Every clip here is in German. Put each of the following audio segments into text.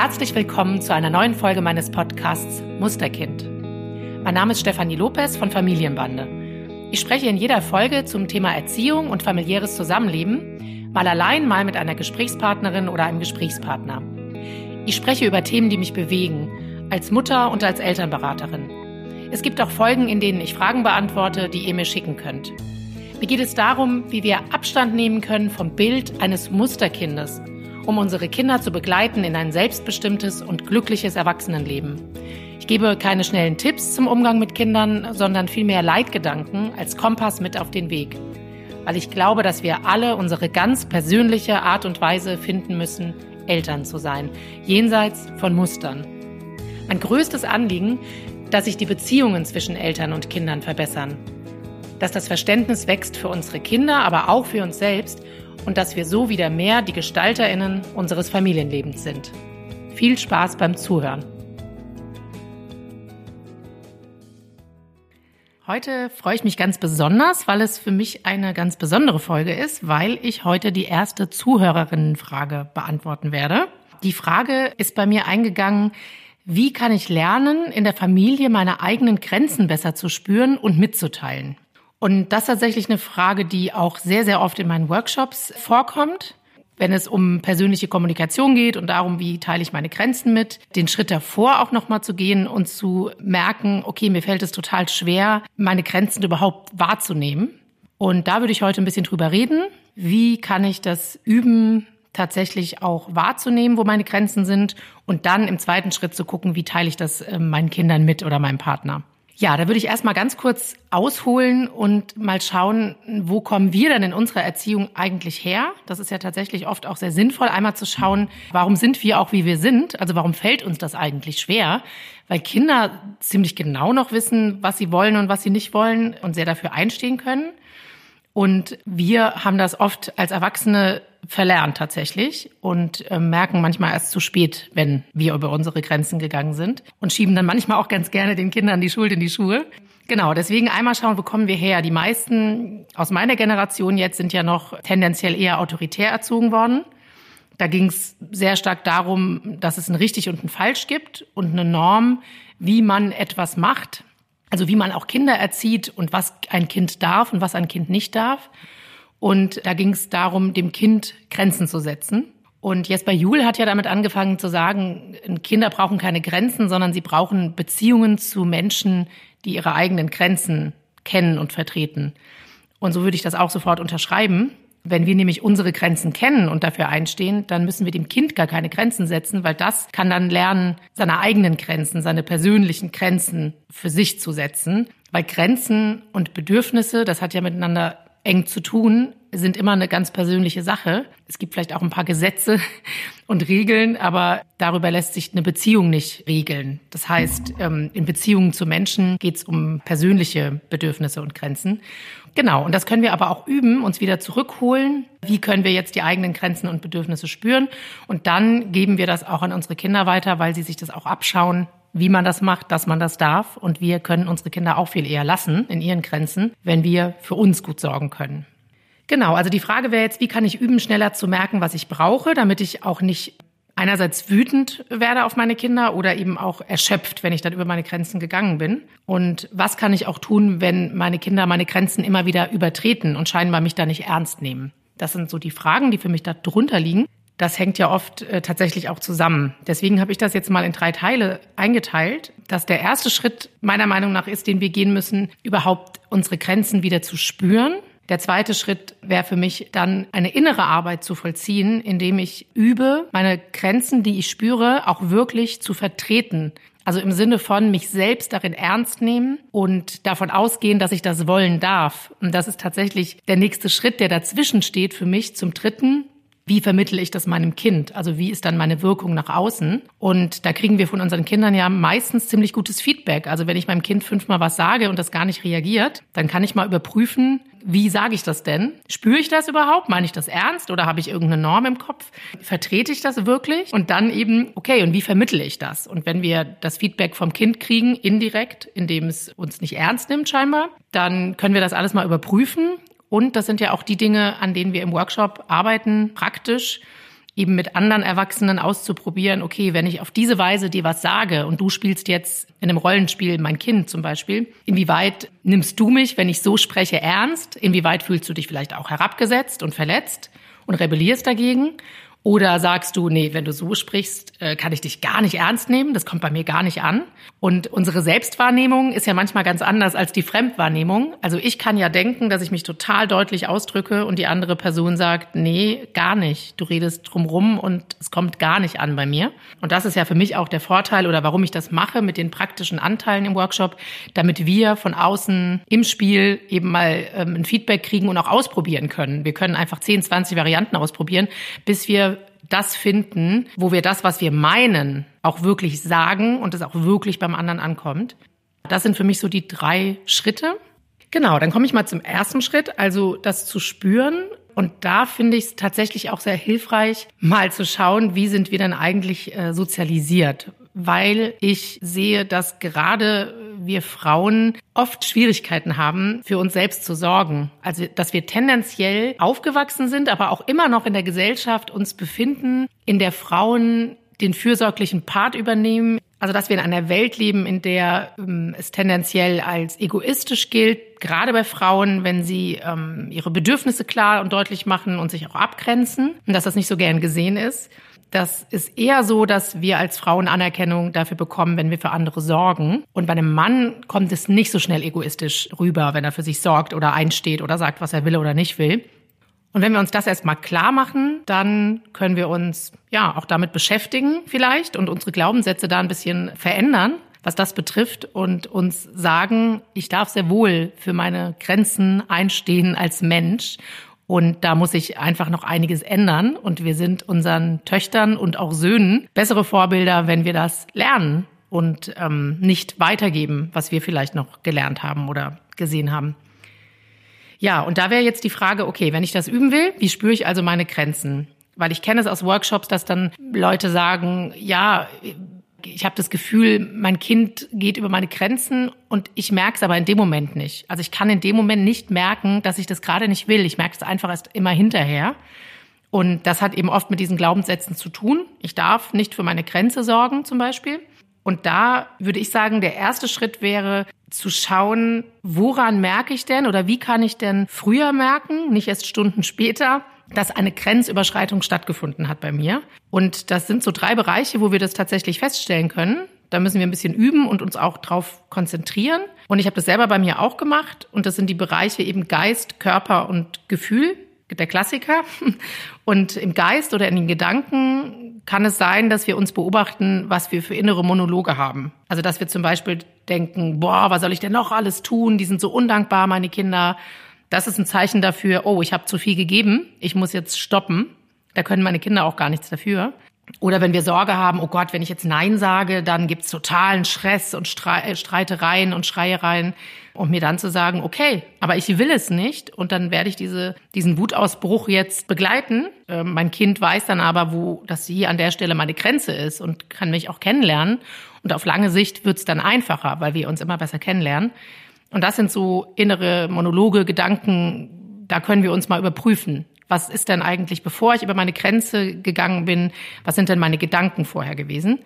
Herzlich willkommen zu einer neuen Folge meines Podcasts Musterkind. Mein Name ist Stefanie Lopez von Familienbande. Ich spreche in jeder Folge zum Thema Erziehung und familiäres Zusammenleben, mal allein, mal mit einer Gesprächspartnerin oder einem Gesprächspartner. Ich spreche über Themen, die mich bewegen, als Mutter und als Elternberaterin. Es gibt auch Folgen, in denen ich Fragen beantworte, die ihr mir schicken könnt. Mir geht es darum, wie wir Abstand nehmen können vom Bild eines Musterkindes, um unsere Kinder zu begleiten in ein selbstbestimmtes und glückliches Erwachsenenleben. Ich gebe keine schnellen Tipps zum Umgang mit Kindern, sondern vielmehr Leitgedanken als Kompass mit auf den Weg. Weil ich glaube, dass wir alle unsere ganz persönliche Art und Weise finden müssen, Eltern zu sein, jenseits von Mustern. Mein größtes Anliegen dass sich die Beziehungen zwischen Eltern und Kindern verbessern, dass das Verständnis wächst für unsere Kinder, aber auch für uns selbst und dass wir so wieder mehr die Gestalterinnen unseres Familienlebens sind. Viel Spaß beim Zuhören. Heute freue ich mich ganz besonders, weil es für mich eine ganz besondere Folge ist, weil ich heute die erste Zuhörerinnenfrage beantworten werde. Die Frage ist bei mir eingegangen, wie kann ich lernen, in der Familie meine eigenen Grenzen besser zu spüren und mitzuteilen? Und das ist tatsächlich eine Frage, die auch sehr, sehr oft in meinen Workshops vorkommt. Wenn es um persönliche Kommunikation geht und darum, wie teile ich meine Grenzen mit, den Schritt davor auch nochmal zu gehen und zu merken, okay, mir fällt es total schwer, meine Grenzen überhaupt wahrzunehmen. Und da würde ich heute ein bisschen drüber reden. Wie kann ich das üben, tatsächlich auch wahrzunehmen, wo meine Grenzen sind und dann im zweiten Schritt zu gucken, wie teile ich das äh, meinen Kindern mit oder meinem Partner. Ja, da würde ich erstmal ganz kurz ausholen und mal schauen, wo kommen wir denn in unserer Erziehung eigentlich her? Das ist ja tatsächlich oft auch sehr sinnvoll, einmal zu schauen, warum sind wir auch wie wir sind? Also warum fällt uns das eigentlich schwer? Weil Kinder ziemlich genau noch wissen, was sie wollen und was sie nicht wollen und sehr dafür einstehen können. Und wir haben das oft als Erwachsene verlernt tatsächlich und äh, merken manchmal erst zu spät, wenn wir über unsere Grenzen gegangen sind und schieben dann manchmal auch ganz gerne den Kindern die Schuld in die Schuhe. Genau, deswegen einmal schauen, wo kommen wir her. Die meisten aus meiner Generation jetzt sind ja noch tendenziell eher autoritär erzogen worden. Da ging es sehr stark darum, dass es ein richtig und ein falsch gibt und eine Norm, wie man etwas macht. Also wie man auch Kinder erzieht und was ein Kind darf und was ein Kind nicht darf. Und da ging es darum, dem Kind Grenzen zu setzen. Und Jesper Juhl hat ja damit angefangen zu sagen, Kinder brauchen keine Grenzen, sondern sie brauchen Beziehungen zu Menschen, die ihre eigenen Grenzen kennen und vertreten. Und so würde ich das auch sofort unterschreiben. Wenn wir nämlich unsere Grenzen kennen und dafür einstehen, dann müssen wir dem Kind gar keine Grenzen setzen, weil das kann dann lernen, seine eigenen Grenzen, seine persönlichen Grenzen für sich zu setzen. Weil Grenzen und Bedürfnisse, das hat ja miteinander eng zu tun, sind immer eine ganz persönliche Sache. Es gibt vielleicht auch ein paar Gesetze und Regeln, aber darüber lässt sich eine Beziehung nicht regeln. Das heißt, ähm, in Beziehungen zu Menschen geht es um persönliche Bedürfnisse und Grenzen. Genau, und das können wir aber auch üben, uns wieder zurückholen. Wie können wir jetzt die eigenen Grenzen und Bedürfnisse spüren? Und dann geben wir das auch an unsere Kinder weiter, weil sie sich das auch abschauen, wie man das macht, dass man das darf. Und wir können unsere Kinder auch viel eher lassen in ihren Grenzen, wenn wir für uns gut sorgen können. Genau, also die Frage wäre jetzt, wie kann ich üben, schneller zu merken, was ich brauche, damit ich auch nicht einerseits wütend werde auf meine Kinder oder eben auch erschöpft, wenn ich dann über meine Grenzen gegangen bin. Und was kann ich auch tun, wenn meine Kinder meine Grenzen immer wieder übertreten und scheinbar mich da nicht ernst nehmen? Das sind so die Fragen, die für mich da drunter liegen das hängt ja oft äh, tatsächlich auch zusammen. Deswegen habe ich das jetzt mal in drei Teile eingeteilt, dass der erste Schritt meiner Meinung nach ist, den wir gehen müssen, überhaupt unsere Grenzen wieder zu spüren. Der zweite Schritt wäre für mich dann eine innere Arbeit zu vollziehen, indem ich übe, meine Grenzen, die ich spüre, auch wirklich zu vertreten. Also im Sinne von mich selbst darin ernst nehmen und davon ausgehen, dass ich das wollen darf. Und das ist tatsächlich der nächste Schritt, der dazwischen steht für mich zum dritten wie vermittle ich das meinem Kind? Also wie ist dann meine Wirkung nach außen? Und da kriegen wir von unseren Kindern ja meistens ziemlich gutes Feedback. Also wenn ich meinem Kind fünfmal was sage und das gar nicht reagiert, dann kann ich mal überprüfen, wie sage ich das denn? Spüre ich das überhaupt? Meine ich das ernst oder habe ich irgendeine Norm im Kopf? Vertrete ich das wirklich? Und dann eben, okay, und wie vermittle ich das? Und wenn wir das Feedback vom Kind kriegen, indirekt, indem es uns nicht ernst nimmt scheinbar, dann können wir das alles mal überprüfen und das sind ja auch die Dinge, an denen wir im Workshop arbeiten, praktisch, eben mit anderen Erwachsenen auszuprobieren, okay, wenn ich auf diese Weise dir was sage und du spielst jetzt in einem Rollenspiel mein Kind zum Beispiel, inwieweit nimmst du mich, wenn ich so spreche, ernst? Inwieweit fühlst du dich vielleicht auch herabgesetzt und verletzt und rebellierst dagegen? Oder sagst du, nee, wenn du so sprichst, äh, kann ich dich gar nicht ernst nehmen, das kommt bei mir gar nicht an. Und unsere Selbstwahrnehmung ist ja manchmal ganz anders als die Fremdwahrnehmung. Also ich kann ja denken, dass ich mich total deutlich ausdrücke und die andere Person sagt, nee, gar nicht. Du redest drumrum und es kommt gar nicht an bei mir. Und das ist ja für mich auch der Vorteil oder warum ich das mache mit den praktischen Anteilen im Workshop, damit wir von außen im Spiel eben mal ähm, ein Feedback kriegen und auch ausprobieren können. Wir können einfach 10, 20 Varianten ausprobieren, bis wir das finden, wo wir das, was wir meinen, auch wirklich sagen und es auch wirklich beim anderen ankommt. Das sind für mich so die drei Schritte. Genau, dann komme ich mal zum ersten Schritt, also das zu spüren. Und da finde ich es tatsächlich auch sehr hilfreich, mal zu schauen, wie sind wir denn eigentlich äh, sozialisiert? Weil ich sehe, dass gerade wir Frauen oft Schwierigkeiten haben, für uns selbst zu sorgen. Also, dass wir tendenziell aufgewachsen sind, aber auch immer noch in der Gesellschaft uns befinden, in der Frauen den fürsorglichen Part übernehmen. Also, dass wir in einer Welt leben, in der ähm, es tendenziell als egoistisch gilt, gerade bei Frauen, wenn sie ähm, ihre Bedürfnisse klar und deutlich machen und sich auch abgrenzen und dass das nicht so gern gesehen ist. Das ist eher so, dass wir als Frauen Anerkennung dafür bekommen, wenn wir für andere sorgen. Und bei einem Mann kommt es nicht so schnell egoistisch rüber, wenn er für sich sorgt oder einsteht oder sagt, was er will oder nicht will. Und wenn wir uns das erstmal klar machen, dann können wir uns ja auch damit beschäftigen vielleicht und unsere Glaubenssätze da ein bisschen verändern, was das betrifft und uns sagen, ich darf sehr wohl für meine Grenzen einstehen als Mensch und da muss sich einfach noch einiges ändern. Und wir sind unseren Töchtern und auch Söhnen bessere Vorbilder, wenn wir das lernen und ähm, nicht weitergeben, was wir vielleicht noch gelernt haben oder gesehen haben. Ja, und da wäre jetzt die Frage, okay, wenn ich das üben will, wie spüre ich also meine Grenzen? Weil ich kenne es aus Workshops, dass dann Leute sagen, ja, ich habe das Gefühl, mein Kind geht über meine Grenzen und ich merke es aber in dem Moment nicht. Also ich kann in dem Moment nicht merken, dass ich das gerade nicht will. Ich merke es einfach erst immer hinterher. Und das hat eben oft mit diesen Glaubenssätzen zu tun. Ich darf nicht für meine Grenze sorgen zum Beispiel. Und da würde ich sagen, der erste Schritt wäre zu schauen, woran merke ich denn oder wie kann ich denn früher merken, nicht erst Stunden später, dass eine Grenzüberschreitung stattgefunden hat bei mir. Und das sind so drei Bereiche, wo wir das tatsächlich feststellen können. Da müssen wir ein bisschen üben und uns auch drauf konzentrieren. Und ich habe das selber bei mir auch gemacht. Und das sind die Bereiche eben Geist, Körper und Gefühl, der Klassiker. Und im Geist oder in den Gedanken kann es sein, dass wir uns beobachten, was wir für innere Monologe haben. Also dass wir zum Beispiel denken, boah, was soll ich denn noch alles tun? Die sind so undankbar, meine Kinder. Das ist ein Zeichen dafür, oh, ich habe zu viel gegeben, ich muss jetzt stoppen. Da können meine Kinder auch gar nichts dafür. Oder wenn wir Sorge haben, oh Gott, wenn ich jetzt Nein sage, dann gibt's totalen Stress und äh, Streitereien und Schreiereien. Und mir dann zu sagen, okay, aber ich will es nicht. Und dann werde ich diese, diesen Wutausbruch jetzt begleiten. Äh, mein Kind weiß dann aber, wo das hier an der Stelle meine Grenze ist und kann mich auch kennenlernen. Und auf lange Sicht wird's dann einfacher, weil wir uns immer besser kennenlernen. Und das sind so innere Monologe, Gedanken, da können wir uns mal überprüfen. Was ist denn eigentlich, bevor ich über meine Grenze gegangen bin, was sind denn meine Gedanken vorher gewesen?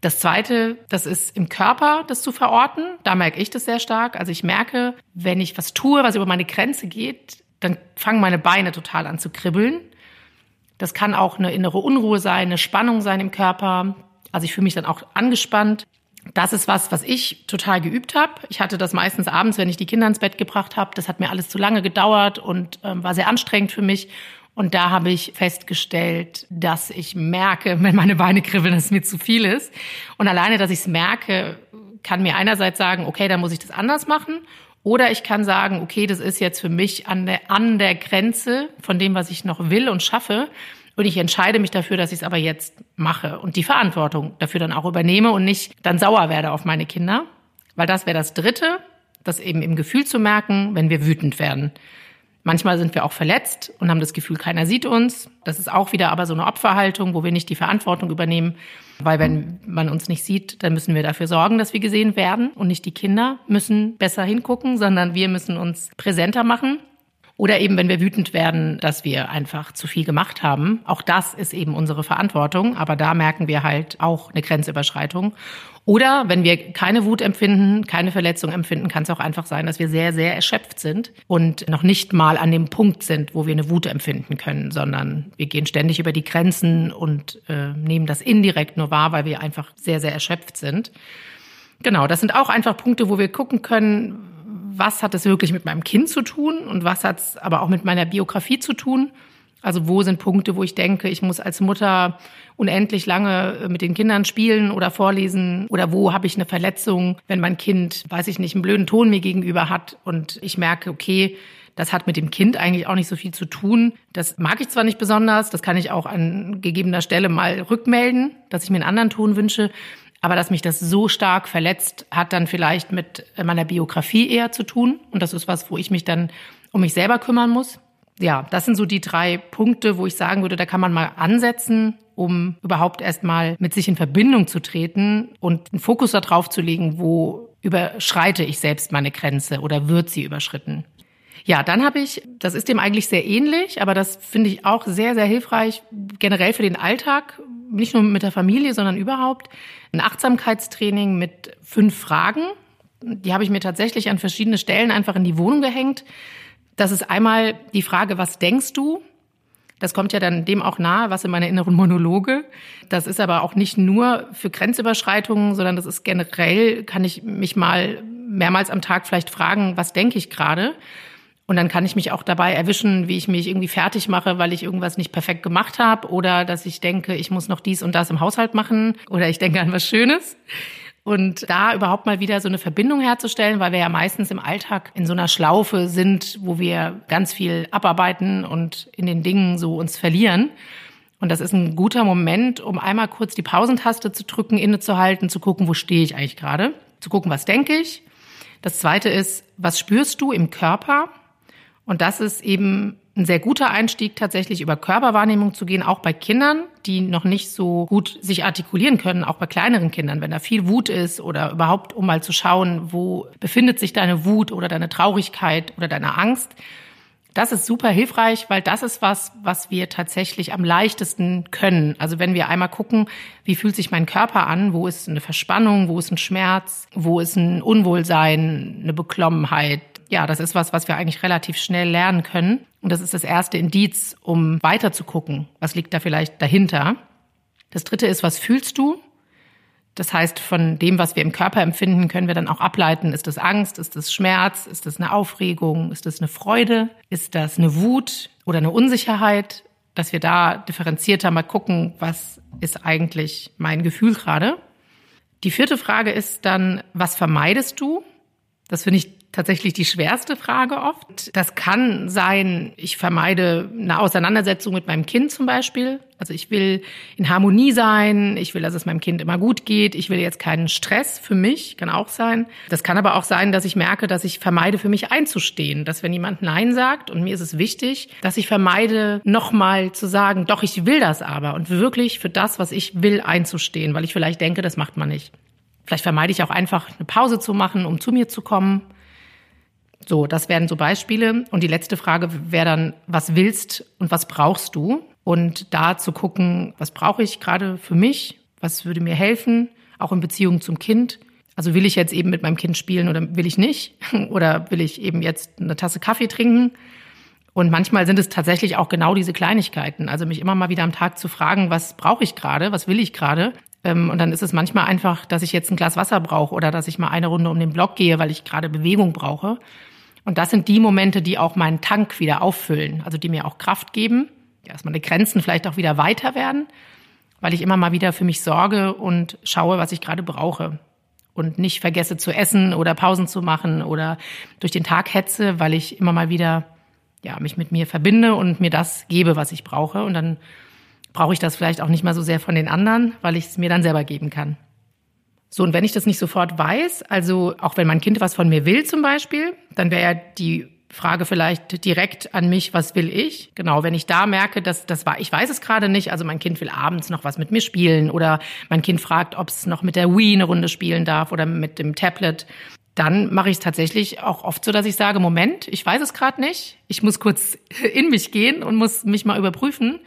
Das zweite, das ist im Körper, das zu verorten. Da merke ich das sehr stark. Also ich merke, wenn ich was tue, was über meine Grenze geht, dann fangen meine Beine total an zu kribbeln. Das kann auch eine innere Unruhe sein, eine Spannung sein im Körper. Also ich fühle mich dann auch angespannt. Das ist was, was ich total geübt habe. Ich hatte das meistens abends, wenn ich die Kinder ins Bett gebracht habe. Das hat mir alles zu lange gedauert und ähm, war sehr anstrengend für mich. Und da habe ich festgestellt, dass ich merke, wenn meine Beine kribbeln, dass es mir zu viel ist. Und alleine, dass ich es merke, kann mir einerseits sagen, okay, dann muss ich das anders machen. Oder ich kann sagen, okay, das ist jetzt für mich an der, an der Grenze von dem, was ich noch will und schaffe. Und ich entscheide mich dafür, dass ich es aber jetzt mache und die Verantwortung dafür dann auch übernehme und nicht dann sauer werde auf meine Kinder. Weil das wäre das Dritte, das eben im Gefühl zu merken, wenn wir wütend werden. Manchmal sind wir auch verletzt und haben das Gefühl, keiner sieht uns. Das ist auch wieder aber so eine Opferhaltung, wo wir nicht die Verantwortung übernehmen. Weil wenn man uns nicht sieht, dann müssen wir dafür sorgen, dass wir gesehen werden. Und nicht die Kinder müssen besser hingucken, sondern wir müssen uns präsenter machen. Oder eben, wenn wir wütend werden, dass wir einfach zu viel gemacht haben. Auch das ist eben unsere Verantwortung. Aber da merken wir halt auch eine Grenzüberschreitung. Oder wenn wir keine Wut empfinden, keine Verletzung empfinden, kann es auch einfach sein, dass wir sehr, sehr erschöpft sind und noch nicht mal an dem Punkt sind, wo wir eine Wut empfinden können, sondern wir gehen ständig über die Grenzen und äh, nehmen das indirekt nur wahr, weil wir einfach sehr, sehr erschöpft sind. Genau, das sind auch einfach Punkte, wo wir gucken können, was hat es wirklich mit meinem Kind zu tun und was hat es aber auch mit meiner Biografie zu tun. Also wo sind Punkte, wo ich denke, ich muss als Mutter unendlich lange mit den Kindern spielen oder vorlesen oder wo habe ich eine Verletzung, wenn mein Kind, weiß ich nicht, einen blöden Ton mir gegenüber hat und ich merke, okay, das hat mit dem Kind eigentlich auch nicht so viel zu tun. Das mag ich zwar nicht besonders, das kann ich auch an gegebener Stelle mal rückmelden, dass ich mir einen anderen Ton wünsche, aber dass mich das so stark verletzt, hat dann vielleicht mit meiner Biografie eher zu tun. Und das ist was, wo ich mich dann um mich selber kümmern muss. Ja, das sind so die drei Punkte, wo ich sagen würde, da kann man mal ansetzen, um überhaupt erstmal mit sich in Verbindung zu treten und einen Fokus darauf zu legen, wo überschreite ich selbst meine Grenze oder wird sie überschritten. Ja, dann habe ich, das ist dem eigentlich sehr ähnlich, aber das finde ich auch sehr, sehr hilfreich, generell für den Alltag, nicht nur mit der Familie, sondern überhaupt, ein Achtsamkeitstraining mit fünf Fragen. Die habe ich mir tatsächlich an verschiedene Stellen einfach in die Wohnung gehängt. Das ist einmal die Frage, was denkst du? Das kommt ja dann dem auch nahe, was in meiner inneren Monologe. Das ist aber auch nicht nur für Grenzüberschreitungen, sondern das ist generell, kann ich mich mal mehrmals am Tag vielleicht fragen, was denke ich gerade? Und dann kann ich mich auch dabei erwischen, wie ich mich irgendwie fertig mache, weil ich irgendwas nicht perfekt gemacht habe oder dass ich denke, ich muss noch dies und das im Haushalt machen oder ich denke an was Schönes. Und da überhaupt mal wieder so eine Verbindung herzustellen, weil wir ja meistens im Alltag in so einer Schlaufe sind, wo wir ganz viel abarbeiten und in den Dingen so uns verlieren. Und das ist ein guter Moment, um einmal kurz die Pausentaste zu drücken, innezuhalten, zu gucken, wo stehe ich eigentlich gerade, zu gucken, was denke ich. Das zweite ist, was spürst du im Körper? Und das ist eben ein sehr guter Einstieg, tatsächlich über Körperwahrnehmung zu gehen, auch bei Kindern, die noch nicht so gut sich artikulieren können, auch bei kleineren Kindern, wenn da viel Wut ist oder überhaupt, um mal zu schauen, wo befindet sich deine Wut oder deine Traurigkeit oder deine Angst. Das ist super hilfreich, weil das ist was, was wir tatsächlich am leichtesten können. Also wenn wir einmal gucken, wie fühlt sich mein Körper an, wo ist eine Verspannung, wo ist ein Schmerz, wo ist ein Unwohlsein, eine Beklommenheit, ja, das ist was, was wir eigentlich relativ schnell lernen können. Und das ist das erste Indiz, um weiter zu gucken, was liegt da vielleicht dahinter. Das dritte ist, was fühlst du? Das heißt, von dem, was wir im Körper empfinden, können wir dann auch ableiten, ist das Angst, ist das Schmerz, ist das eine Aufregung, ist das eine Freude, ist das eine Wut oder eine Unsicherheit, dass wir da differenzierter mal gucken, was ist eigentlich mein Gefühl gerade. Die vierte Frage ist dann, was vermeidest du? Das finde ich tatsächlich die schwerste Frage oft. Das kann sein, ich vermeide eine Auseinandersetzung mit meinem Kind zum Beispiel. Also ich will in Harmonie sein, ich will, dass es meinem Kind immer gut geht, ich will jetzt keinen Stress für mich, kann auch sein. Das kann aber auch sein, dass ich merke, dass ich vermeide, für mich einzustehen. Dass wenn jemand Nein sagt und mir ist es wichtig, dass ich vermeide, nochmal zu sagen, doch, ich will das aber und wirklich für das, was ich will, einzustehen, weil ich vielleicht denke, das macht man nicht. Vielleicht vermeide ich auch einfach eine Pause zu machen, um zu mir zu kommen so, das wären so Beispiele. Und die letzte Frage wäre dann, was willst und was brauchst du? Und da zu gucken, was brauche ich gerade für mich? Was würde mir helfen? Auch in Beziehung zum Kind. Also will ich jetzt eben mit meinem Kind spielen oder will ich nicht? Oder will ich eben jetzt eine Tasse Kaffee trinken? Und manchmal sind es tatsächlich auch genau diese Kleinigkeiten. Also mich immer mal wieder am Tag zu fragen, was brauche ich gerade? Was will ich gerade? Ähm, und dann ist es manchmal einfach, dass ich jetzt ein Glas Wasser brauche oder dass ich mal eine Runde um den Block gehe, weil ich gerade Bewegung brauche. Und das sind die Momente, die auch meinen Tank wieder auffüllen, also die mir auch Kraft geben, dass meine Grenzen vielleicht auch wieder weiter werden, weil ich immer mal wieder für mich sorge und schaue, was ich gerade brauche. Und nicht vergesse zu essen oder Pausen zu machen oder durch den Tag hetze, weil ich immer mal wieder ja, mich mit mir verbinde und mir das gebe, was ich brauche. Und dann brauche ich das vielleicht auch nicht mal so sehr von den anderen, weil ich es mir dann selber geben kann. So, und wenn ich das nicht sofort weiß, also auch wenn mein Kind was von mir will zum Beispiel, dann wäre ja die Frage vielleicht direkt an mich, was will ich? Genau, wenn ich da merke, dass das war, ich weiß es gerade nicht, also mein Kind will abends noch was mit mir spielen oder mein Kind fragt, ob es noch mit der Wii eine Runde spielen darf oder mit dem Tablet, dann mache ich es tatsächlich auch oft so, dass ich sage, Moment, ich weiß es gerade nicht. Ich muss kurz in mich gehen und muss mich mal überprüfen,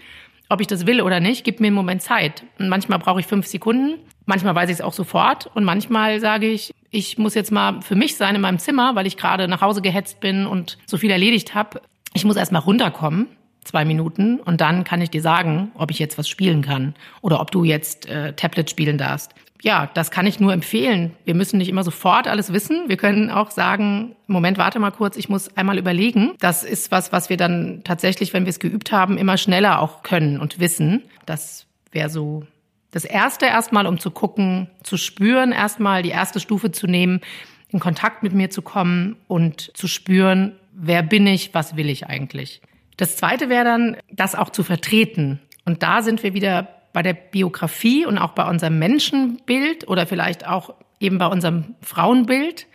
ob ich das will oder nicht. Gib mir einen Moment Zeit. Und manchmal brauche ich fünf Sekunden, manchmal weiß ich es auch sofort und manchmal sage ich, ich muss jetzt mal für mich sein in meinem Zimmer, weil ich gerade nach Hause gehetzt bin und so viel erledigt habe. Ich muss erst mal runterkommen zwei Minuten und dann kann ich dir sagen, ob ich jetzt was spielen kann oder ob du jetzt äh, Tablet spielen darfst ja, das kann ich nur empfehlen. Wir müssen nicht immer sofort alles wissen. Wir können auch sagen, Moment, warte mal kurz, ich muss einmal überlegen. Das ist was, was wir dann tatsächlich, wenn wir es geübt haben, immer schneller auch können und wissen. Das wäre so das erste erstmal, um zu gucken, zu spüren, erstmal die erste Stufe zu nehmen, in Kontakt mit mir zu kommen und zu spüren, wer bin ich, was will ich eigentlich. Das zweite wäre dann, das auch zu vertreten. Und da sind wir wieder bei der Biografie und auch bei unserem Menschenbild oder vielleicht auch eben bei unserem Frauenbild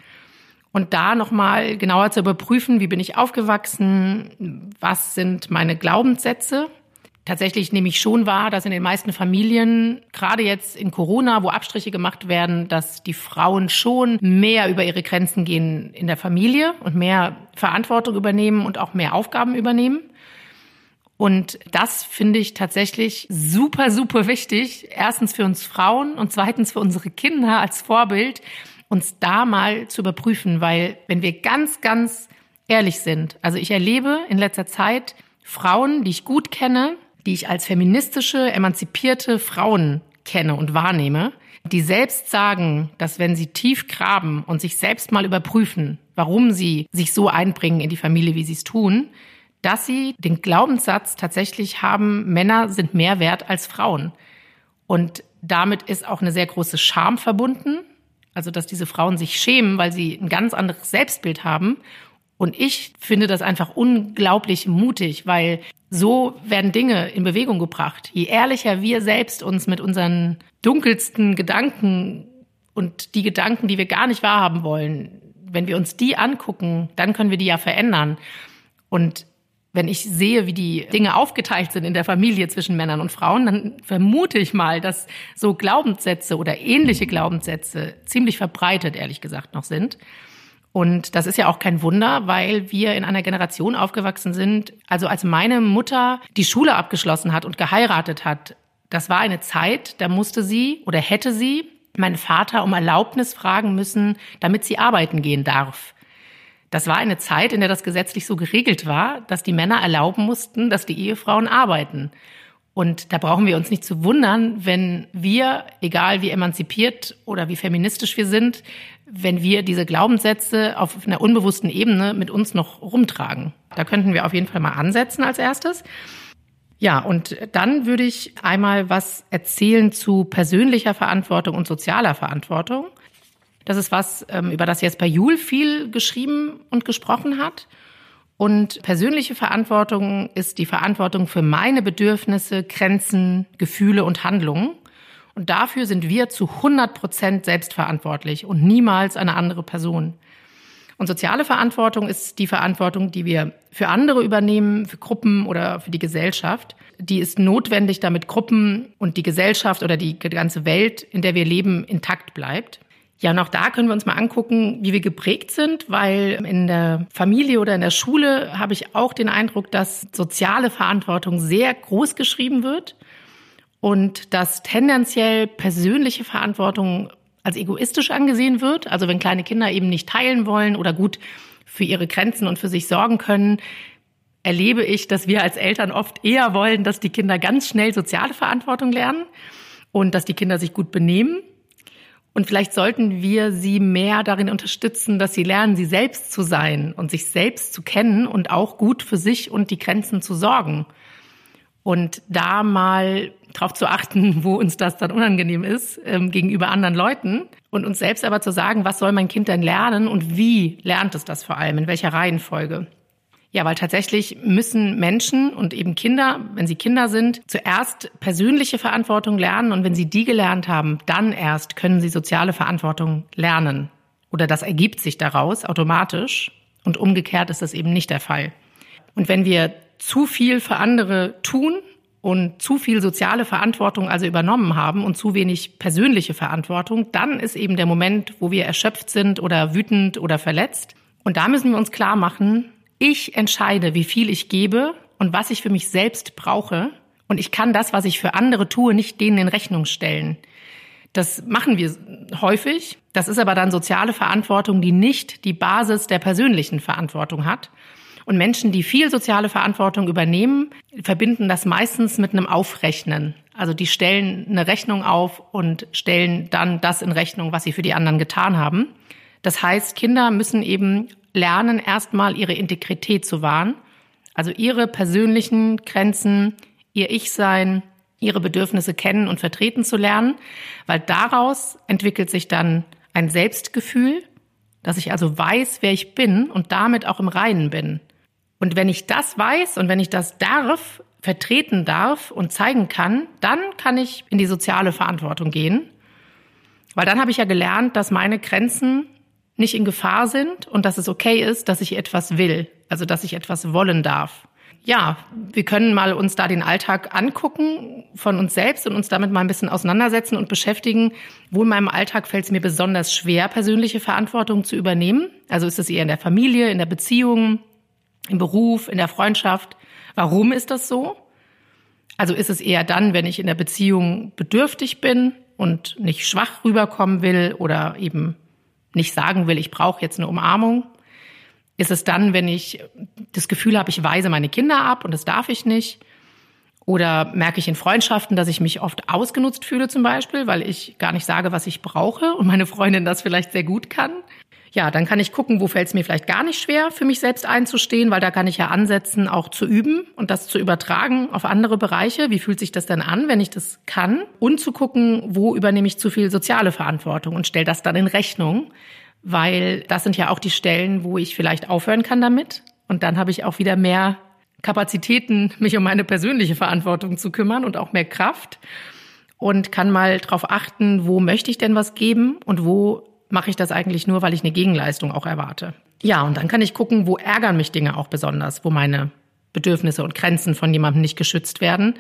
und da nochmal genauer zu überprüfen, wie bin ich aufgewachsen, was sind meine Glaubenssätze. Tatsächlich nehme ich schon wahr, dass in den meisten Familien, gerade jetzt in Corona, wo Abstriche gemacht werden, dass die Frauen schon mehr über ihre Grenzen gehen in der Familie und mehr Verantwortung übernehmen und auch mehr Aufgaben übernehmen. Und das finde ich tatsächlich super, super wichtig. Erstens für uns Frauen und zweitens für unsere Kinder als Vorbild, uns da mal zu überprüfen, weil wenn wir ganz, ganz ehrlich sind, also ich erlebe in letzter Zeit Frauen, die ich gut kenne, die ich als feministische, emanzipierte Frauen kenne und wahrnehme, die selbst sagen, dass wenn sie tief graben und sich selbst mal überprüfen, warum sie sich so einbringen in die Familie, wie sie es tun, dass sie den Glaubenssatz tatsächlich haben, Männer sind mehr wert als Frauen. Und damit ist auch eine sehr große Scham verbunden. Also, dass diese Frauen sich schämen, weil sie ein ganz anderes Selbstbild haben. Und ich finde das einfach unglaublich mutig, weil so werden Dinge in Bewegung gebracht. Je ehrlicher wir selbst uns mit unseren dunkelsten Gedanken und die Gedanken, die wir gar nicht wahrhaben wollen, wenn wir uns die angucken, dann können wir die ja verändern. Und wenn ich sehe, wie die Dinge aufgeteilt sind in der Familie zwischen Männern und Frauen, dann vermute ich mal, dass so Glaubenssätze oder ähnliche Glaubenssätze ziemlich verbreitet, ehrlich gesagt, noch sind. Und das ist ja auch kein Wunder, weil wir in einer Generation aufgewachsen sind. Also als meine Mutter die Schule abgeschlossen hat und geheiratet hat, das war eine Zeit, da musste sie oder hätte sie meinen Vater um Erlaubnis fragen müssen, damit sie arbeiten gehen darf. Das war eine Zeit, in der das gesetzlich so geregelt war, dass die Männer erlauben mussten, dass die Ehefrauen arbeiten. Und da brauchen wir uns nicht zu wundern, wenn wir, egal wie emanzipiert oder wie feministisch wir sind, wenn wir diese Glaubenssätze auf einer unbewussten Ebene mit uns noch rumtragen. Da könnten wir auf jeden Fall mal ansetzen als erstes. Ja, und dann würde ich einmal was erzählen zu persönlicher Verantwortung und sozialer Verantwortung. Das ist was, ähm, über das jetzt bei Jul viel geschrieben und gesprochen hat. Und persönliche Verantwortung ist die Verantwortung für meine Bedürfnisse, Grenzen, Gefühle und Handlungen. Und dafür sind wir zu 100 Prozent selbstverantwortlich und niemals eine andere Person. Und soziale Verantwortung ist die Verantwortung, die wir für andere übernehmen, für Gruppen oder für die Gesellschaft. Die ist notwendig, damit Gruppen und die Gesellschaft oder die ganze Welt, in der wir leben, intakt bleibt. Ja, und auch da können wir uns mal angucken, wie wir geprägt sind, weil in der Familie oder in der Schule habe ich auch den Eindruck, dass soziale Verantwortung sehr groß geschrieben wird und dass tendenziell persönliche Verantwortung als egoistisch angesehen wird. Also wenn kleine Kinder eben nicht teilen wollen oder gut für ihre Grenzen und für sich sorgen können, erlebe ich, dass wir als Eltern oft eher wollen, dass die Kinder ganz schnell soziale Verantwortung lernen und dass die Kinder sich gut benehmen und vielleicht sollten wir sie mehr darin unterstützen, dass sie lernen, sie selbst zu sein und sich selbst zu kennen und auch gut für sich und die Grenzen zu sorgen. Und da mal darauf zu achten, wo uns das dann unangenehm ist ähm, gegenüber anderen Leuten und uns selbst aber zu sagen, was soll mein Kind denn lernen und wie lernt es das vor allem, in welcher Reihenfolge. Ja, weil tatsächlich müssen Menschen und eben Kinder, wenn sie Kinder sind, zuerst persönliche Verantwortung lernen und wenn sie die gelernt haben, dann erst können sie soziale Verantwortung lernen. Oder das ergibt sich daraus automatisch und umgekehrt ist das eben nicht der Fall. Und wenn wir zu viel für andere tun und zu viel soziale Verantwortung also übernommen haben und zu wenig persönliche Verantwortung, dann ist eben der Moment, wo wir erschöpft sind oder wütend oder verletzt. Und da müssen wir uns klar machen, ich entscheide, wie viel ich gebe und was ich für mich selbst brauche. Und ich kann das, was ich für andere tue, nicht denen in Rechnung stellen. Das machen wir häufig. Das ist aber dann soziale Verantwortung, die nicht die Basis der persönlichen Verantwortung hat. Und Menschen, die viel soziale Verantwortung übernehmen, verbinden das meistens mit einem Aufrechnen. Also die stellen eine Rechnung auf und stellen dann das in Rechnung, was sie für die anderen getan haben. Das heißt, Kinder müssen eben lernen, erstmal ihre Integrität zu wahren, also ihre persönlichen Grenzen, ihr Ich-Sein, ihre Bedürfnisse kennen und vertreten zu lernen, weil daraus entwickelt sich dann ein Selbstgefühl, dass ich also weiß, wer ich bin und damit auch im Reinen bin. Und wenn ich das weiß und wenn ich das darf, vertreten darf und zeigen kann, dann kann ich in die soziale Verantwortung gehen. Weil dann habe ich ja gelernt, dass meine Grenzen nicht in Gefahr sind und dass es okay ist, dass ich etwas will, also dass ich etwas wollen darf. Ja, wir können mal uns da den Alltag angucken von uns selbst und uns damit mal ein bisschen auseinandersetzen und beschäftigen. Wo in meinem Alltag fällt es mir besonders schwer, persönliche Verantwortung zu übernehmen? Also ist es eher in der Familie, in der Beziehung, im Beruf, in der Freundschaft. Warum ist das so? Also ist es eher dann, wenn ich in der Beziehung bedürftig bin und nicht schwach rüberkommen will oder eben nicht sagen will, ich brauche jetzt eine Umarmung? Ist es dann, wenn ich das Gefühl habe, ich weise meine Kinder ab und das darf ich nicht? Oder merke ich in Freundschaften, dass ich mich oft ausgenutzt fühle zum Beispiel, weil ich gar nicht sage, was ich brauche und meine Freundin das vielleicht sehr gut kann? Ja, dann kann ich gucken, wo fällt es mir vielleicht gar nicht schwer, für mich selbst einzustehen, weil da kann ich ja ansetzen, auch zu üben und das zu übertragen auf andere Bereiche. Wie fühlt sich das denn an, wenn ich das kann? Und zu gucken, wo übernehme ich zu viel soziale Verantwortung und stelle das dann in Rechnung, weil das sind ja auch die Stellen, wo ich vielleicht aufhören kann damit. Und dann habe ich auch wieder mehr Kapazitäten, mich um meine persönliche Verantwortung zu kümmern und auch mehr Kraft und kann mal darauf achten, wo möchte ich denn was geben und wo mache ich das eigentlich nur, weil ich eine Gegenleistung auch erwarte. Ja, und dann kann ich gucken, wo ärgern mich Dinge auch besonders, wo meine Bedürfnisse und Grenzen von jemandem nicht geschützt werden.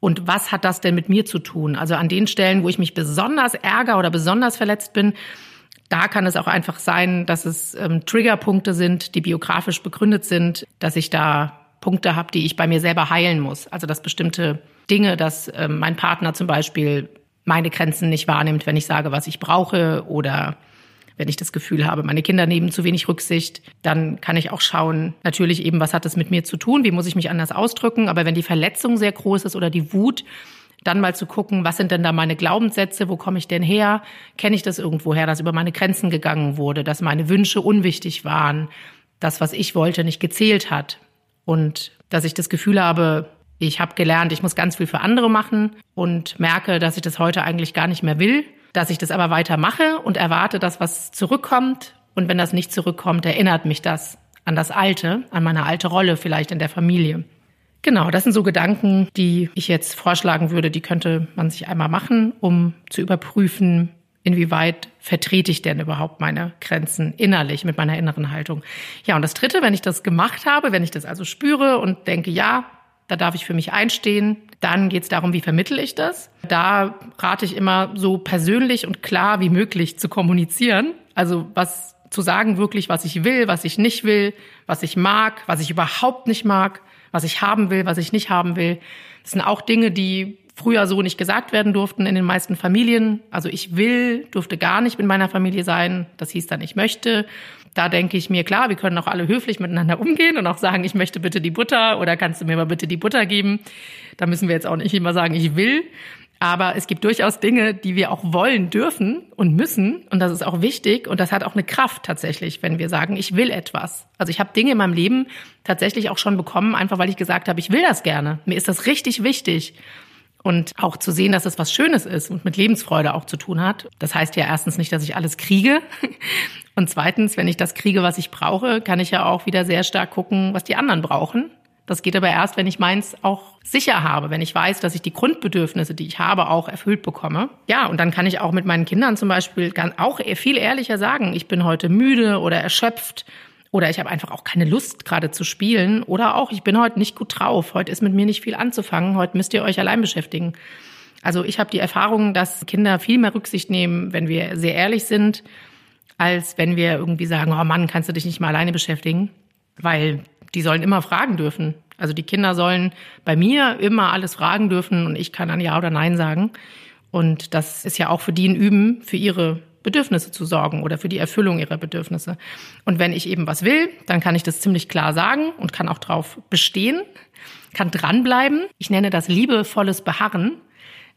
Und was hat das denn mit mir zu tun? Also an den Stellen, wo ich mich besonders ärgere oder besonders verletzt bin, da kann es auch einfach sein, dass es ähm, Triggerpunkte sind, die biografisch begründet sind, dass ich da Punkte habe, die ich bei mir selber heilen muss. Also dass bestimmte Dinge, dass ähm, mein Partner zum Beispiel meine Grenzen nicht wahrnimmt, wenn ich sage, was ich brauche oder wenn ich das Gefühl habe, meine Kinder nehmen zu wenig Rücksicht, dann kann ich auch schauen, natürlich eben, was hat das mit mir zu tun, wie muss ich mich anders ausdrücken, aber wenn die Verletzung sehr groß ist oder die Wut, dann mal zu gucken, was sind denn da meine Glaubenssätze, wo komme ich denn her, kenne ich das irgendwo her, dass über meine Grenzen gegangen wurde, dass meine Wünsche unwichtig waren, das, was ich wollte, nicht gezählt hat und dass ich das Gefühl habe, ich habe gelernt, ich muss ganz viel für andere machen und merke, dass ich das heute eigentlich gar nicht mehr will, dass ich das aber weiter mache und erwarte, dass was zurückkommt. Und wenn das nicht zurückkommt, erinnert mich das an das Alte, an meine alte Rolle vielleicht in der Familie. Genau, das sind so Gedanken, die ich jetzt vorschlagen würde, die könnte man sich einmal machen, um zu überprüfen, inwieweit vertrete ich denn überhaupt meine Grenzen innerlich mit meiner inneren Haltung. Ja, und das Dritte, wenn ich das gemacht habe, wenn ich das also spüre und denke, ja, da darf ich für mich einstehen. Dann geht es darum, wie vermittel ich das. Da rate ich immer so persönlich und klar wie möglich zu kommunizieren. Also was zu sagen wirklich, was ich will, was ich nicht will, was ich mag, was ich überhaupt nicht mag, was ich haben will, was ich nicht haben will. Das sind auch Dinge, die früher so nicht gesagt werden durften in den meisten Familien. Also ich will, durfte gar nicht mit meiner Familie sein. Das hieß dann, ich möchte. Da denke ich mir, klar, wir können auch alle höflich miteinander umgehen und auch sagen, ich möchte bitte die Butter oder kannst du mir mal bitte die Butter geben. Da müssen wir jetzt auch nicht immer sagen, ich will. Aber es gibt durchaus Dinge, die wir auch wollen dürfen und müssen. Und das ist auch wichtig. Und das hat auch eine Kraft tatsächlich, wenn wir sagen, ich will etwas. Also ich habe Dinge in meinem Leben tatsächlich auch schon bekommen, einfach weil ich gesagt habe, ich will das gerne. Mir ist das richtig wichtig. Und auch zu sehen, dass es was Schönes ist und mit Lebensfreude auch zu tun hat. Das heißt ja erstens nicht, dass ich alles kriege. Und zweitens, wenn ich das kriege, was ich brauche, kann ich ja auch wieder sehr stark gucken, was die anderen brauchen. Das geht aber erst, wenn ich meins auch sicher habe, wenn ich weiß, dass ich die Grundbedürfnisse, die ich habe, auch erfüllt bekomme. Ja, und dann kann ich auch mit meinen Kindern zum Beispiel auch viel ehrlicher sagen, ich bin heute müde oder erschöpft Oder ich habe einfach auch keine Lust gerade zu spielen. Oder auch, ich bin heute nicht gut drauf. Heute ist mit mir nicht viel anzufangen. Heute müsst ihr euch allein beschäftigen. Also ich habe die Erfahrung, dass Kinder viel mehr Rücksicht nehmen, wenn wir sehr ehrlich sind, als wenn wir irgendwie sagen, oh Mann, kannst du dich nicht mal alleine beschäftigen? Weil die sollen immer fragen dürfen. Also die Kinder sollen bei mir immer alles fragen dürfen und ich kann dann Ja oder Nein sagen. Und das ist ja auch für die ein Üben, für ihre Bedürfnisse zu sorgen oder für die Erfüllung ihrer Bedürfnisse. Und wenn ich eben was will, dann kann ich das ziemlich klar sagen und kann auch drauf bestehen, kann dranbleiben. Ich nenne das liebevolles Beharren.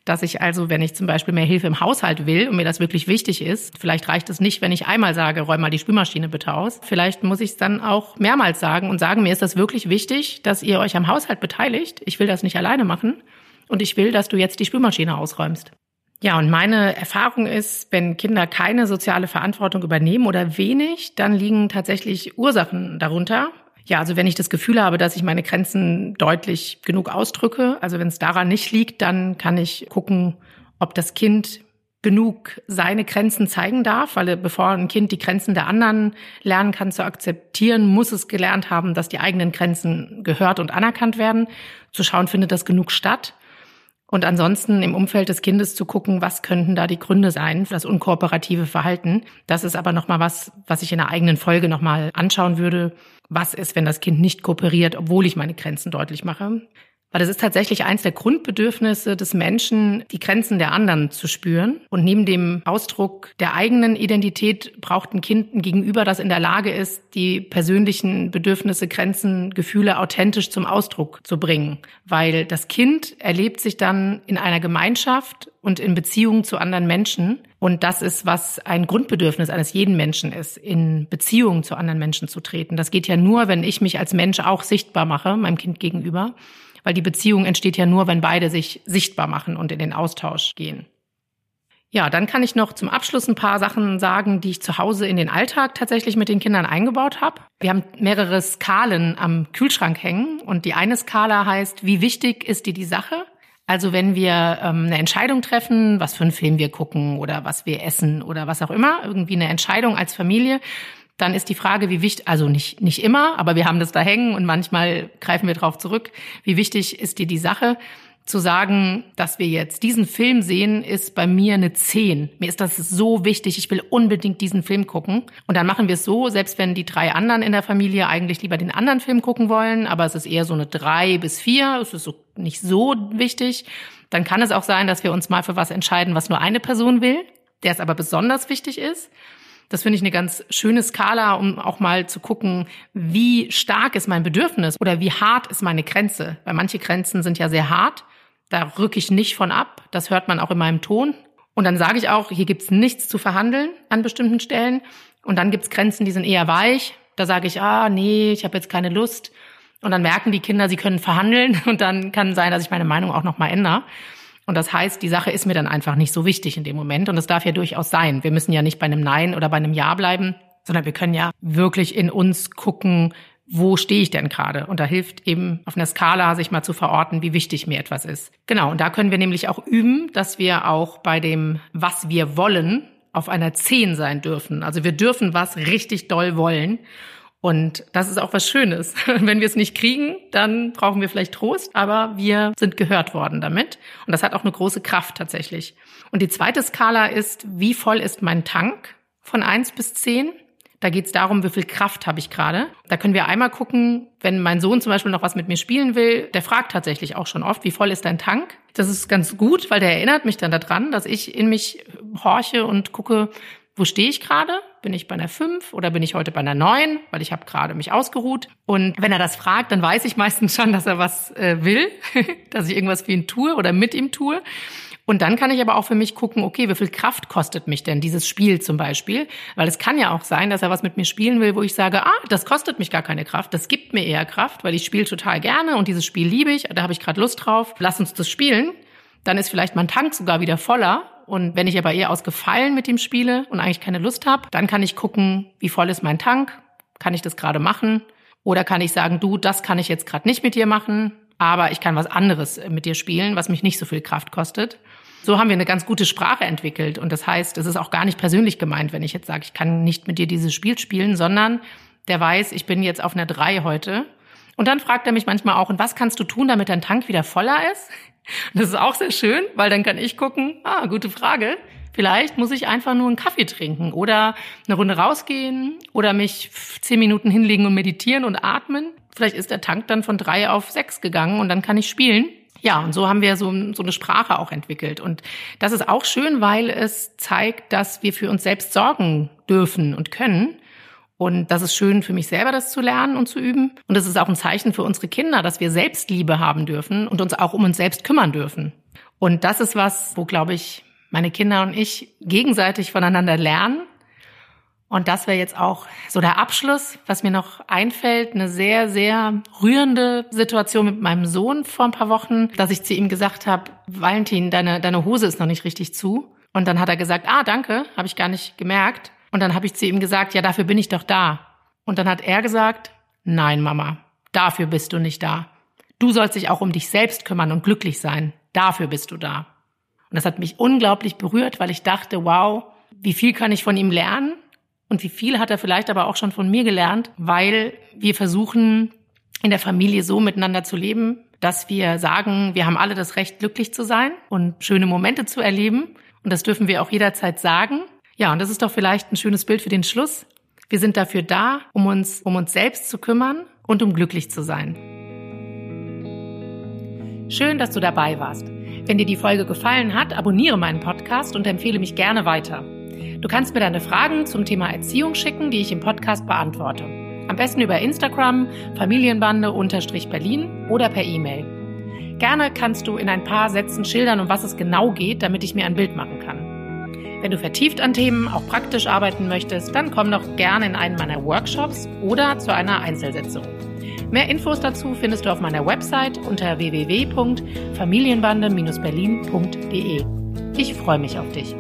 Dass ich also, wenn ich zum Beispiel mehr Hilfe im Haushalt will und mir das wirklich wichtig ist, vielleicht reicht es nicht, wenn ich einmal sage, räum mal die Spülmaschine bitte aus. Vielleicht muss ich es dann auch mehrmals sagen und sagen, mir ist das wirklich wichtig, dass ihr euch am Haushalt beteiligt. Ich will das nicht alleine machen und ich will, dass du jetzt die Spülmaschine ausräumst. Ja, und meine Erfahrung ist, wenn Kinder keine soziale Verantwortung übernehmen oder wenig, dann liegen tatsächlich Ursachen darunter. Ja, also wenn ich das Gefühl habe, dass ich meine Grenzen deutlich genug ausdrücke, also wenn es daran nicht liegt, dann kann ich gucken, ob das Kind genug seine Grenzen zeigen darf, weil bevor ein Kind die Grenzen der anderen lernen kann zu akzeptieren, muss es gelernt haben, dass die eigenen Grenzen gehört und anerkannt werden. Zu schauen, findet das genug statt. Und ansonsten im Umfeld des Kindes zu gucken, was könnten da die Gründe sein für das unkooperative Verhalten. Das ist aber nochmal was, was ich in der eigenen Folge nochmal anschauen würde. Was ist, wenn das Kind nicht kooperiert, obwohl ich meine Grenzen deutlich mache? Weil es ist tatsächlich eins der Grundbedürfnisse des Menschen, die Grenzen der anderen zu spüren. Und neben dem Ausdruck der eigenen Identität braucht ein Kind ein Gegenüber, das in der Lage ist, die persönlichen Bedürfnisse, Grenzen, Gefühle authentisch zum Ausdruck zu bringen. Weil das Kind erlebt sich dann in einer Gemeinschaft und in Beziehung zu anderen Menschen. Und das ist, was ein Grundbedürfnis eines jeden Menschen ist, in Beziehung zu anderen Menschen zu treten. Das geht ja nur, wenn ich mich als Mensch auch sichtbar mache, meinem Kind gegenüber weil die Beziehung entsteht ja nur, wenn beide sich sichtbar machen und in den Austausch gehen. Ja, dann kann ich noch zum Abschluss ein paar Sachen sagen, die ich zu Hause in den Alltag tatsächlich mit den Kindern eingebaut habe. Wir haben mehrere Skalen am Kühlschrank hängen und die eine Skala heißt, wie wichtig ist dir die Sache? Also wenn wir ähm, eine Entscheidung treffen, was für einen Film wir gucken oder was wir essen oder was auch immer, irgendwie eine Entscheidung als Familie, dann ist die Frage, wie wichtig, also nicht, nicht immer, aber wir haben das da hängen und manchmal greifen wir drauf zurück. Wie wichtig ist dir die Sache? Zu sagen, dass wir jetzt diesen Film sehen, ist bei mir eine 10. Mir ist das so wichtig. Ich will unbedingt diesen Film gucken. Und dann machen wir es so, selbst wenn die drei anderen in der Familie eigentlich lieber den anderen Film gucken wollen, aber es ist eher so eine 3 bis 4, es ist so nicht so wichtig, dann kann es auch sein, dass wir uns mal für was entscheiden, was nur eine Person will, der es aber besonders wichtig ist. Das finde ich eine ganz schöne Skala, um auch mal zu gucken, wie stark ist mein Bedürfnis oder wie hart ist meine Grenze. Weil manche Grenzen sind ja sehr hart. Da rücke ich nicht von ab. Das hört man auch in meinem Ton. Und dann sage ich auch, hier gibt's nichts zu verhandeln an bestimmten Stellen. Und dann gibt's Grenzen, die sind eher weich. Da sage ich, ah, nee, ich habe jetzt keine Lust. Und dann merken die Kinder, sie können verhandeln. Und dann kann sein, dass ich meine Meinung auch nochmal ändere. Und das heißt, die Sache ist mir dann einfach nicht so wichtig in dem Moment. Und es darf ja durchaus sein. Wir müssen ja nicht bei einem Nein oder bei einem Ja bleiben, sondern wir können ja wirklich in uns gucken, wo stehe ich denn gerade? Und da hilft eben auf einer Skala sich mal zu verorten, wie wichtig mir etwas ist. Genau, und da können wir nämlich auch üben, dass wir auch bei dem, was wir wollen, auf einer 10 sein dürfen. Also wir dürfen was richtig doll wollen. Und das ist auch was Schönes. Wenn wir es nicht kriegen, dann brauchen wir vielleicht Trost, aber wir sind gehört worden damit. Und das hat auch eine große Kraft tatsächlich. Und die zweite Skala ist, wie voll ist mein Tank von eins bis zehn? Da geht es darum, wie viel Kraft habe ich gerade. Da können wir einmal gucken, wenn mein Sohn zum Beispiel noch was mit mir spielen will, der fragt tatsächlich auch schon oft, wie voll ist dein Tank? Das ist ganz gut, weil der erinnert mich dann daran, dass ich in mich horche und gucke, wo stehe ich gerade? Bin ich bei einer 5 oder bin ich heute bei einer 9? Weil ich habe gerade mich ausgeruht. Und wenn er das fragt, dann weiß ich meistens schon, dass er was äh, will, dass ich irgendwas für ihn tue oder mit ihm tue. Und dann kann ich aber auch für mich gucken, okay, wie viel Kraft kostet mich denn dieses Spiel zum Beispiel? Weil es kann ja auch sein, dass er was mit mir spielen will, wo ich sage, ah, das kostet mich gar keine Kraft, das gibt mir eher Kraft, weil ich spiele total gerne und dieses Spiel liebe ich, da habe ich gerade Lust drauf, lass uns das spielen. Dann ist vielleicht mein Tank sogar wieder voller und wenn ich aber eher aus Gefallen mit ihm spiele und eigentlich keine Lust habe, dann kann ich gucken, wie voll ist mein Tank? Kann ich das gerade machen? Oder kann ich sagen, du, das kann ich jetzt gerade nicht mit dir machen, aber ich kann was anderes mit dir spielen, was mich nicht so viel Kraft kostet. So haben wir eine ganz gute Sprache entwickelt. Und das heißt, es ist auch gar nicht persönlich gemeint, wenn ich jetzt sage, ich kann nicht mit dir dieses Spiel spielen, sondern der weiß, ich bin jetzt auf einer 3 heute. Und dann fragt er mich manchmal auch, und was kannst du tun, damit dein Tank wieder voller ist? Das ist auch sehr schön, weil dann kann ich gucken, ah, gute Frage. Vielleicht muss ich einfach nur einen Kaffee trinken oder eine Runde rausgehen oder mich zehn Minuten hinlegen und meditieren und atmen. Vielleicht ist der Tank dann von drei auf sechs gegangen und dann kann ich spielen. Ja, und so haben wir so, so eine Sprache auch entwickelt. Und das ist auch schön, weil es zeigt, dass wir für uns selbst sorgen dürfen und können. Und das ist schön für mich selber, das zu lernen und zu üben. Und es ist auch ein Zeichen für unsere Kinder, dass wir Selbstliebe haben dürfen und uns auch um uns selbst kümmern dürfen. Und das ist was, wo, glaube ich, meine Kinder und ich gegenseitig voneinander lernen. Und das wäre jetzt auch so der Abschluss, was mir noch einfällt, eine sehr, sehr rührende Situation mit meinem Sohn vor ein paar Wochen, dass ich zu ihm gesagt habe, Valentin, deine, deine Hose ist noch nicht richtig zu. Und dann hat er gesagt, ah, danke, habe ich gar nicht gemerkt. Und dann habe ich zu ihm gesagt, ja, dafür bin ich doch da. Und dann hat er gesagt, nein, Mama, dafür bist du nicht da. Du sollst dich auch um dich selbst kümmern und glücklich sein. Dafür bist du da. Und das hat mich unglaublich berührt, weil ich dachte, wow, wie viel kann ich von ihm lernen? Und wie viel hat er vielleicht aber auch schon von mir gelernt, weil wir versuchen, in der Familie so miteinander zu leben, dass wir sagen, wir haben alle das Recht, glücklich zu sein und schöne Momente zu erleben. Und das dürfen wir auch jederzeit sagen. Ja, und das ist doch vielleicht ein schönes Bild für den Schluss. Wir sind dafür da, um uns, um uns selbst zu kümmern und um glücklich zu sein. Schön, dass du dabei warst. Wenn dir die Folge gefallen hat, abonniere meinen Podcast und empfehle mich gerne weiter. Du kannst mir deine Fragen zum Thema Erziehung schicken, die ich im Podcast beantworte. Am besten über Instagram, Familienbande-Berlin oder per E-Mail. Gerne kannst du in ein paar Sätzen schildern, um was es genau geht, damit ich mir ein Bild machen kann. Wenn du vertieft an Themen auch praktisch arbeiten möchtest, dann komm doch gerne in einen meiner Workshops oder zu einer Einzelsitzung. Mehr Infos dazu findest du auf meiner Website unter www.familienbande-berlin.de. Ich freue mich auf dich.